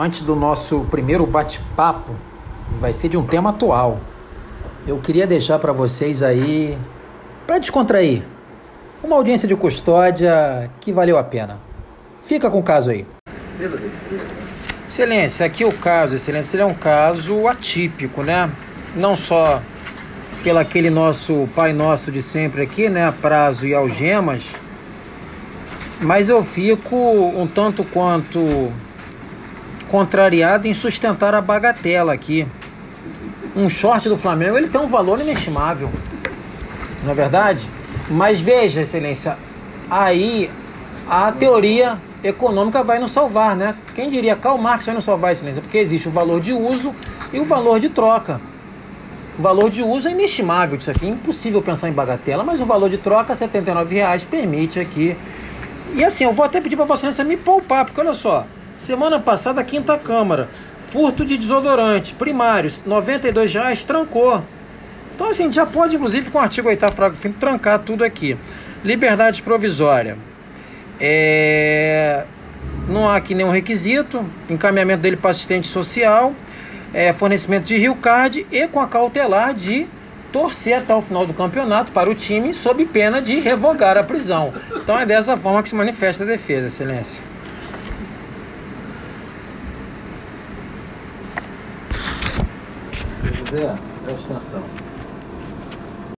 antes do nosso primeiro bate-papo, vai ser de um tema atual. Eu queria deixar para vocês aí, para descontrair, uma audiência de custódia que valeu a pena. Fica com o caso aí. Excelência, aqui o caso, Excelência, ele é um caso atípico, né? Não só pelo aquele nosso Pai Nosso de sempre aqui, né? Prazo e algemas, mas eu fico um tanto quanto contrariado em sustentar a bagatela aqui. Um short do Flamengo ele tem um valor inestimável, não é verdade? Mas veja, excelência, aí a teoria econômica vai nos salvar, né? Quem diria Karl Marx vai nos salvar, excelência? Porque existe o valor de uso e o valor de troca. O valor de uso é inestimável disso aqui, impossível pensar em bagatela, mas o valor de troca, R$ reais permite aqui. E assim, eu vou até pedir para a Excelência me poupar, porque olha só, Semana passada, quinta Câmara. Furto de desodorante, primários, R$ reais, trancou. Então, assim, já pode, inclusive, com o artigo 8 para trancar tudo aqui. Liberdade provisória. É... Não há aqui nenhum requisito. Encaminhamento dele para assistente social. É, fornecimento de Rio Card e com a cautelar de torcer até o final do campeonato para o time sob pena de revogar a prisão. Então é dessa forma que se manifesta a defesa, excelência. でいらっしゃい。